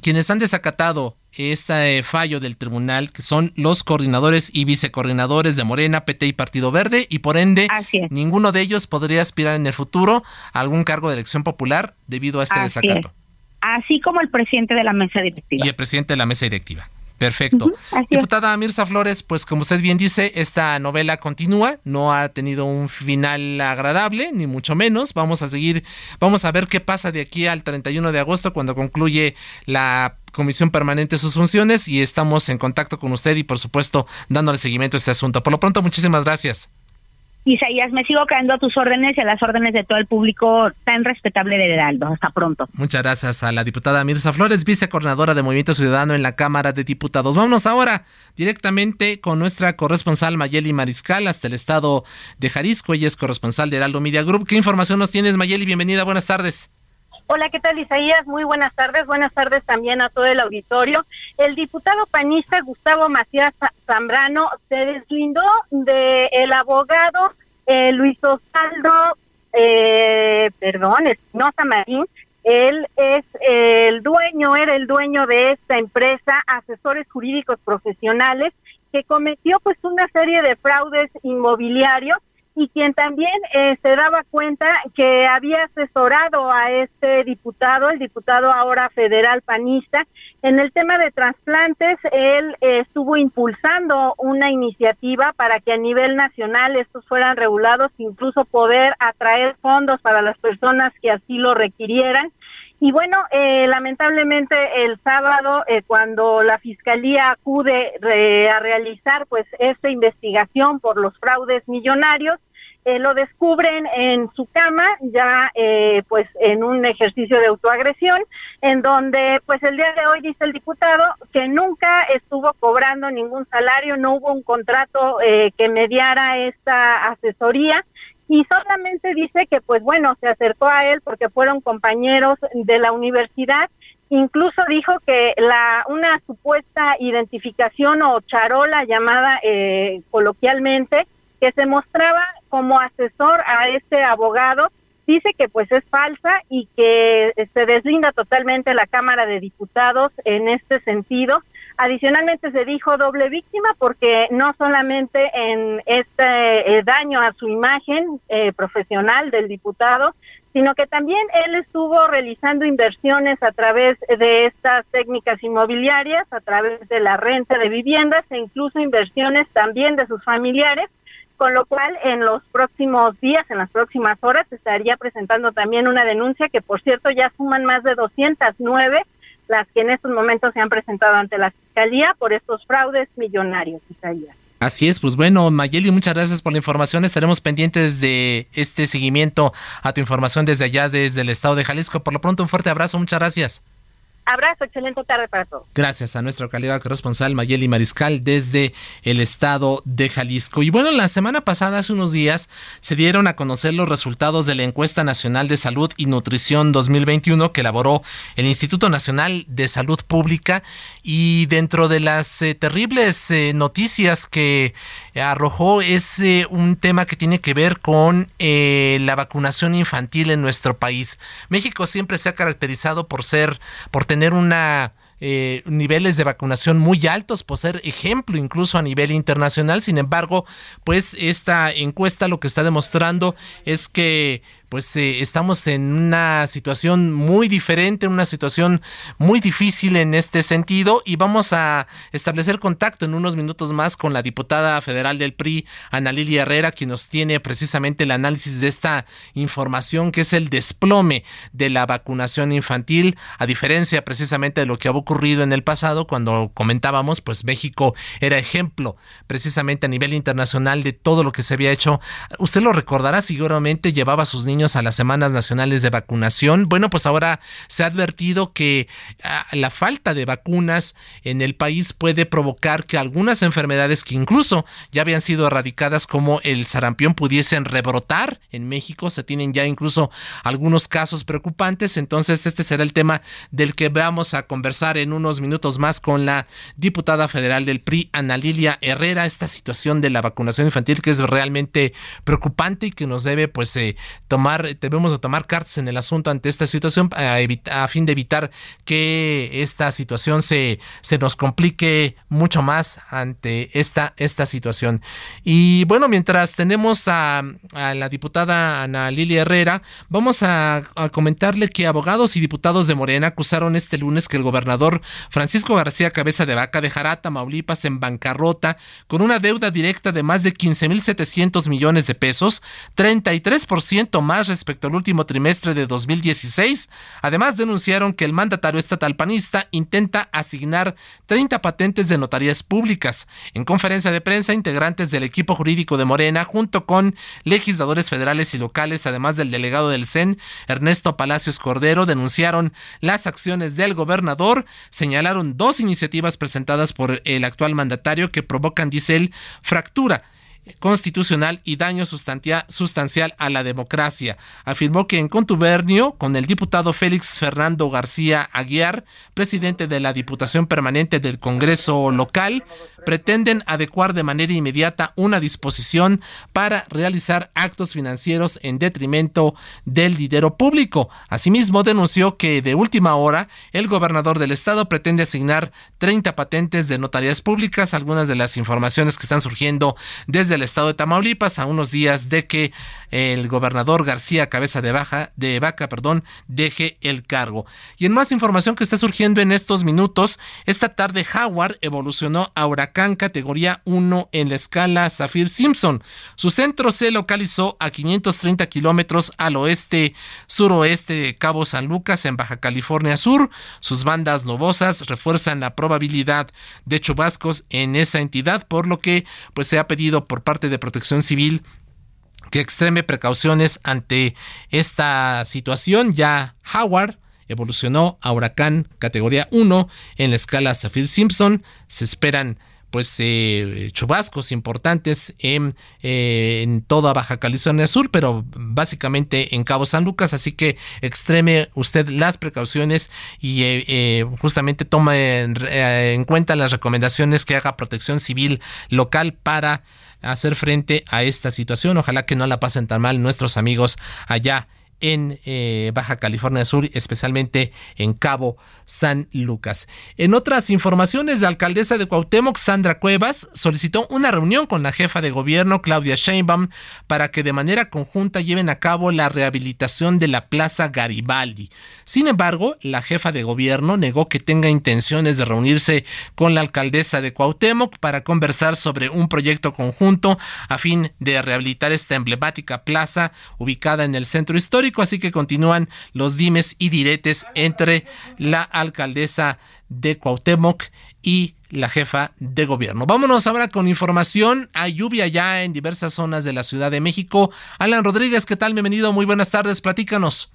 quienes han desacatado este fallo del tribunal, que son los coordinadores y vicecoordinadores de Morena, PT y Partido Verde, y por ende, ninguno de ellos podría aspirar en el futuro a algún cargo de elección popular debido a este desacato. Así como el presidente de la mesa directiva. Y el presidente de la mesa directiva. Perfecto. Diputada Mirza Flores, pues como usted bien dice, esta novela continúa, no ha tenido un final agradable, ni mucho menos. Vamos a seguir, vamos a ver qué pasa de aquí al 31 de agosto cuando concluye la Comisión Permanente sus funciones y estamos en contacto con usted y por supuesto dándole seguimiento a este asunto. Por lo pronto, muchísimas gracias. Isaías, me sigo quedando a tus órdenes y a las órdenes de todo el público tan respetable de Heraldo. Hasta pronto. Muchas gracias a la diputada Mirza Flores, vicecoordinadora de Movimiento Ciudadano en la Cámara de Diputados. Vámonos ahora directamente con nuestra corresponsal Mayeli Mariscal hasta el estado de Jalisco. Ella es corresponsal de Heraldo Media Group. ¿Qué información nos tienes, Mayeli? Bienvenida, buenas tardes. Hola, ¿qué tal Isaías? Muy buenas tardes. Buenas tardes también a todo el auditorio. El diputado panista Gustavo Macías Zambrano se deslindó del el abogado eh, Luis Osvaldo, eh, perdón, Espinosa Marín. Él es el dueño, era el dueño de esta empresa, asesores jurídicos profesionales, que cometió pues una serie de fraudes inmobiliarios y quien también eh, se daba cuenta que había asesorado a este diputado, el diputado ahora federal panista, en el tema de trasplantes. Él eh, estuvo impulsando una iniciativa para que a nivel nacional estos fueran regulados, incluso poder atraer fondos para las personas que así lo requirieran. Y bueno, eh, lamentablemente el sábado, cuando la fiscalía acude a realizar pues esta investigación por los fraudes millonarios, eh, lo descubren en su cama, ya eh, pues en un ejercicio de autoagresión, en donde pues el día de hoy dice el diputado que nunca estuvo cobrando ningún salario, no hubo un contrato eh, que mediara esta asesoría y solamente dice que pues bueno, se acercó a él porque fueron compañeros de la universidad. Incluso dijo que la una supuesta identificación o charola llamada coloquialmente que se mostraba como asesor a este abogado dice que pues es falsa y que se deslinda totalmente la Cámara de Diputados en este sentido. Adicionalmente se dijo doble víctima porque no solamente en este eh, daño a su imagen eh, profesional del diputado, sino que también él estuvo realizando inversiones a través de estas técnicas inmobiliarias, a través de la renta de viviendas e incluso inversiones también de sus familiares con lo cual en los próximos días, en las próximas horas, estaría presentando también una denuncia que, por cierto, ya suman más de 209 las que en estos momentos se han presentado ante la Fiscalía por estos fraudes millonarios, Isaías. Así es, pues bueno, Mayeli, muchas gracias por la información. Estaremos pendientes de este seguimiento a tu información desde allá, desde el estado de Jalisco. Por lo pronto, un fuerte abrazo, muchas gracias. Abrazo, excelente tarde para todos. Gracias a nuestro calidad corresponsal Mayeli Mariscal desde el estado de Jalisco. Y bueno, la semana pasada, hace unos días, se dieron a conocer los resultados de la encuesta nacional de salud y nutrición 2021 que elaboró el Instituto Nacional de Salud Pública. Y dentro de las eh, terribles eh, noticias que arrojó es eh, un tema que tiene que ver con la vacunación infantil en nuestro país. México siempre se ha caracterizado por ser, por tener tener una eh, niveles de vacunación muy altos, por ser ejemplo incluso a nivel internacional. Sin embargo, pues esta encuesta lo que está demostrando es que pues eh, estamos en una situación muy diferente, una situación muy difícil en este sentido y vamos a establecer contacto en unos minutos más con la diputada federal del PRI, Ana Lilia Herrera, quien nos tiene precisamente el análisis de esta información que es el desplome de la vacunación infantil, a diferencia precisamente de lo que ha ocurrido en el pasado cuando comentábamos, pues México era ejemplo precisamente a nivel internacional de todo lo que se había hecho. Usted lo recordará, seguramente llevaba a sus niños a las semanas nacionales de vacunación. Bueno, pues ahora se ha advertido que ah, la falta de vacunas en el país puede provocar que algunas enfermedades que incluso ya habían sido erradicadas como el sarampión pudiesen rebrotar en México. Se tienen ya incluso algunos casos preocupantes. Entonces este será el tema del que vamos a conversar en unos minutos más con la diputada federal del PRI, Ana Lilia Herrera. Esta situación de la vacunación infantil que es realmente preocupante y que nos debe pues eh, tomar tomar, debemos de tomar cartas en el asunto ante esta situación a, a fin de evitar que esta situación se, se nos complique mucho más ante esta, esta situación. Y bueno, mientras tenemos a, la diputada Ana Lilia Herrera, vamos a, a comentarle que abogados y diputados de Morena acusaron este lunes que el gobernador Francisco García Cabeza de Vaca dejará Tamaulipas en bancarrota con una deuda directa de más de 15.700 millones de pesos, 33% más respecto al último trimestre de 2016. Además, denunciaron que el mandatario estatal panista intenta asignar 30 patentes de notarías públicas. En conferencia de prensa, integrantes del equipo jurídico de Morena, junto con legisladores federales y locales, además del delegado del CEN, Ernesto Palacios Cordero, denunciaron las acciones del gobernador, señalaron dos iniciativas presentadas por el actual mandatario que provocan, dice él, fractura constitucional y daño sustancial a la democracia. Afirmó que en contubernio con el diputado Félix Fernando García Aguiar, presidente de la Diputación Permanente del Congreso local, pretenden adecuar de manera inmediata una disposición para realizar actos financieros en detrimento del dinero público. Asimismo, denunció que de última hora el gobernador del estado pretende asignar 30 patentes de notarías públicas, algunas de las informaciones que están surgiendo desde el estado de Tamaulipas a unos días de que el gobernador García Cabeza de Baja de Vaca, perdón, deje el cargo. Y en más información que está surgiendo en estos minutos, esta tarde Howard evolucionó a huracán categoría 1 en la escala Zafir Simpson. Su centro se localizó a 530 kilómetros al oeste suroeste de Cabo San Lucas en Baja California Sur. Sus bandas nubosas refuerzan la probabilidad de chubascos en esa entidad, por lo que pues se ha pedido por parte de Protección Civil que extreme precauciones ante esta situación. Ya Howard evolucionó a huracán categoría 1 en la escala Saffir Simpson. Se esperan pues eh, chubascos importantes en, eh, en, toda Baja California Sur, pero básicamente en Cabo San Lucas, así que extreme usted las precauciones y eh, justamente tome en cuenta las recomendaciones que haga Protección Civil local para hacer frente a esta situación. Ojalá que no la pasen tan mal nuestros amigos allá en eh, Baja California Sur, especialmente en Cabo San Lucas. En otras informaciones, la alcaldesa de Cuauhtémoc, Sandra Cuevas, solicitó una reunión con la jefa de gobierno, Claudia Sheinbaum, para que de manera conjunta lleven a cabo la rehabilitación de la Plaza Garibaldi. Sin embargo, la jefa de gobierno negó que tenga intenciones de reunirse con la alcaldesa de Cuauhtémoc para conversar sobre un proyecto conjunto a fin de rehabilitar esta emblemática plaza ubicada en el centro histórico, así que continúan los dimes y diretes entre la alcaldesa de Cuauhtémoc y la jefa de gobierno. Vámonos ahora con información. Hay lluvia ya en diversas zonas de la Ciudad de México. Alan Rodríguez, ¿qué tal? Bienvenido, muy buenas tardes, platícanos.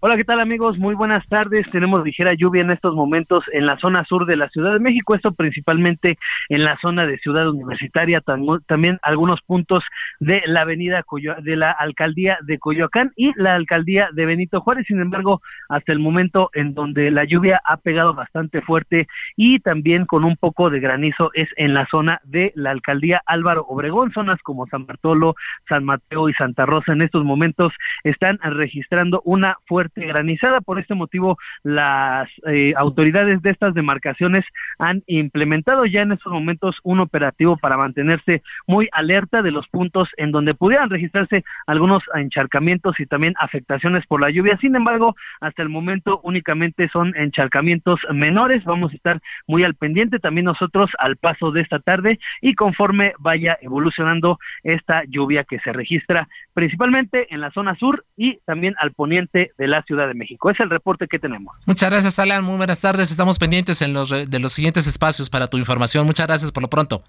Hola, ¿qué tal amigos? Muy buenas tardes. Tenemos ligera lluvia en estos momentos en la zona sur de la Ciudad de México, esto principalmente en la zona de Ciudad Universitaria, también algunos puntos de la avenida de la alcaldía de Coyoacán y la alcaldía de Benito Juárez. Sin embargo, hasta el momento en donde la lluvia ha pegado bastante fuerte y también con un poco de granizo es en la zona de la alcaldía Álvaro Obregón, zonas como San Bartolo, San Mateo y Santa Rosa en estos momentos están registrando una fuerte granizada. Por este motivo, las eh, autoridades de estas demarcaciones han implementado ya en estos momentos un operativo para mantenerse muy alerta de los puntos en donde pudieran registrarse algunos encharcamientos y también afectaciones por la lluvia. Sin embargo, hasta el momento únicamente son encharcamientos menores. Vamos a estar muy al pendiente también nosotros al paso de esta tarde y conforme vaya evolucionando esta lluvia que se registra principalmente en la zona sur y también al poniente de la Ciudad de México. Es el reporte que tenemos. Muchas gracias, Alan. Muy buenas tardes. Estamos pendientes en los de los siguientes espacios para tu información. Muchas gracias por lo pronto.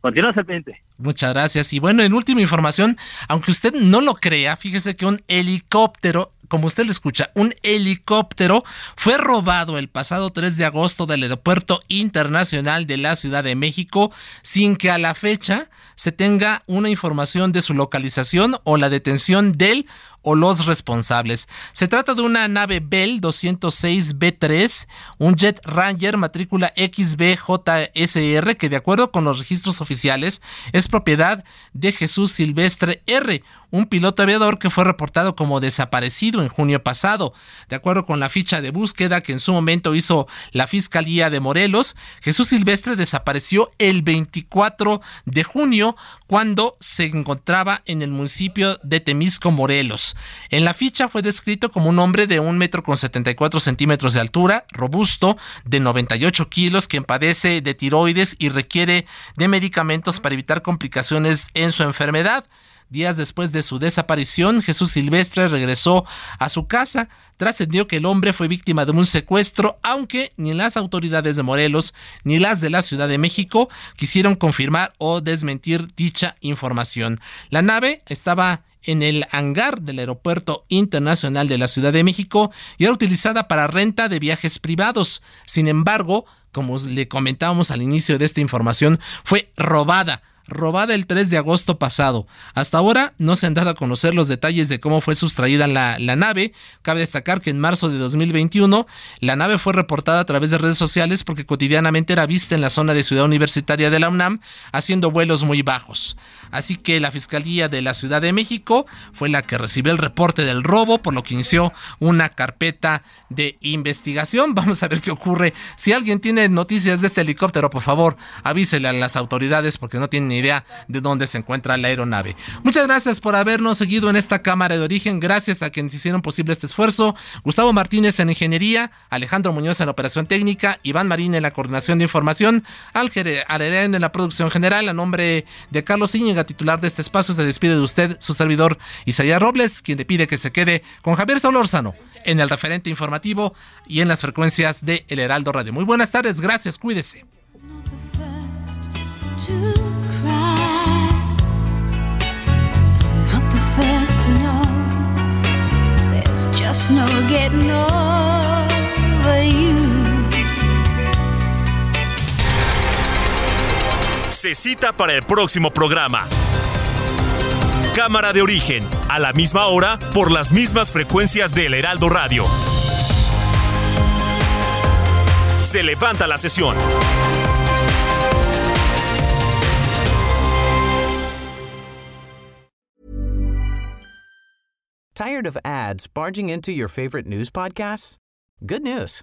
Continúa pendiente. Muchas gracias. Y bueno, en última información, aunque usted no lo crea, fíjese que un helicóptero, como usted lo escucha, un helicóptero fue robado el pasado 3 de agosto del Aeropuerto Internacional de la Ciudad de México sin que a la fecha se tenga una información de su localización o la detención del o los responsables. Se trata de una nave Bell 206B3, un Jet Ranger matrícula XBJSR que de acuerdo con los registros oficiales es propiedad de Jesús Silvestre R, un piloto aviador que fue reportado como desaparecido en junio pasado. De acuerdo con la ficha de búsqueda que en su momento hizo la Fiscalía de Morelos, Jesús Silvestre desapareció el 24 de junio cuando se encontraba en el municipio de Temisco, Morelos. En la ficha fue descrito como un hombre de un metro con 74 centímetros de altura, robusto, de 98 kilos, quien padece de tiroides y requiere de medicamentos para evitar complicaciones en su enfermedad. Días después de su desaparición, Jesús Silvestre regresó a su casa. Trascendió que el hombre fue víctima de un secuestro, aunque ni las autoridades de Morelos ni las de la Ciudad de México quisieron confirmar o desmentir dicha información. La nave estaba en el hangar del Aeropuerto Internacional de la Ciudad de México y era utilizada para renta de viajes privados. Sin embargo, como le comentábamos al inicio de esta información, fue robada robada el 3 de agosto pasado. Hasta ahora no se han dado a conocer los detalles de cómo fue sustraída la, la, nave. Cabe destacar que en marzo de 2021 la nave fue reportada a través de redes sociales porque cotidianamente era vista en la zona de Ciudad Universitaria de la UNAM haciendo vuelos muy bajos. Así que la Fiscalía de la Ciudad de México fue la que recibió el reporte del robo, por lo que inició una carpeta de investigación. [LAUGHS] Vamos a ver qué ocurre. Si alguien tiene noticias de este helicóptero, por favor, avísele a las autoridades porque no tienen ni idea de dónde se encuentra la aeronave. Muchas gracias por habernos seguido en esta cámara de origen. Gracias a quienes hicieron posible este esfuerzo. Gustavo Martínez en ingeniería, Alejandro Muñoz en operación técnica, Iván Marín en la coordinación de información, Alger Arerén en la producción general. A nombre de Carlos Íñiga, titular de este espacio, se despide de usted, su servidor Isaías Robles, quien le pide que se quede con Javier Solórzano en el referente informativo y en las frecuencias de El Heraldo Radio. Muy buenas tardes, gracias, cuídese. Se cita para el próximo programa. Cámara de origen, a la misma hora, por las mismas frecuencias del Heraldo Radio. Se levanta la sesión. Tired of ads barging into your favorite news podcasts? Good news.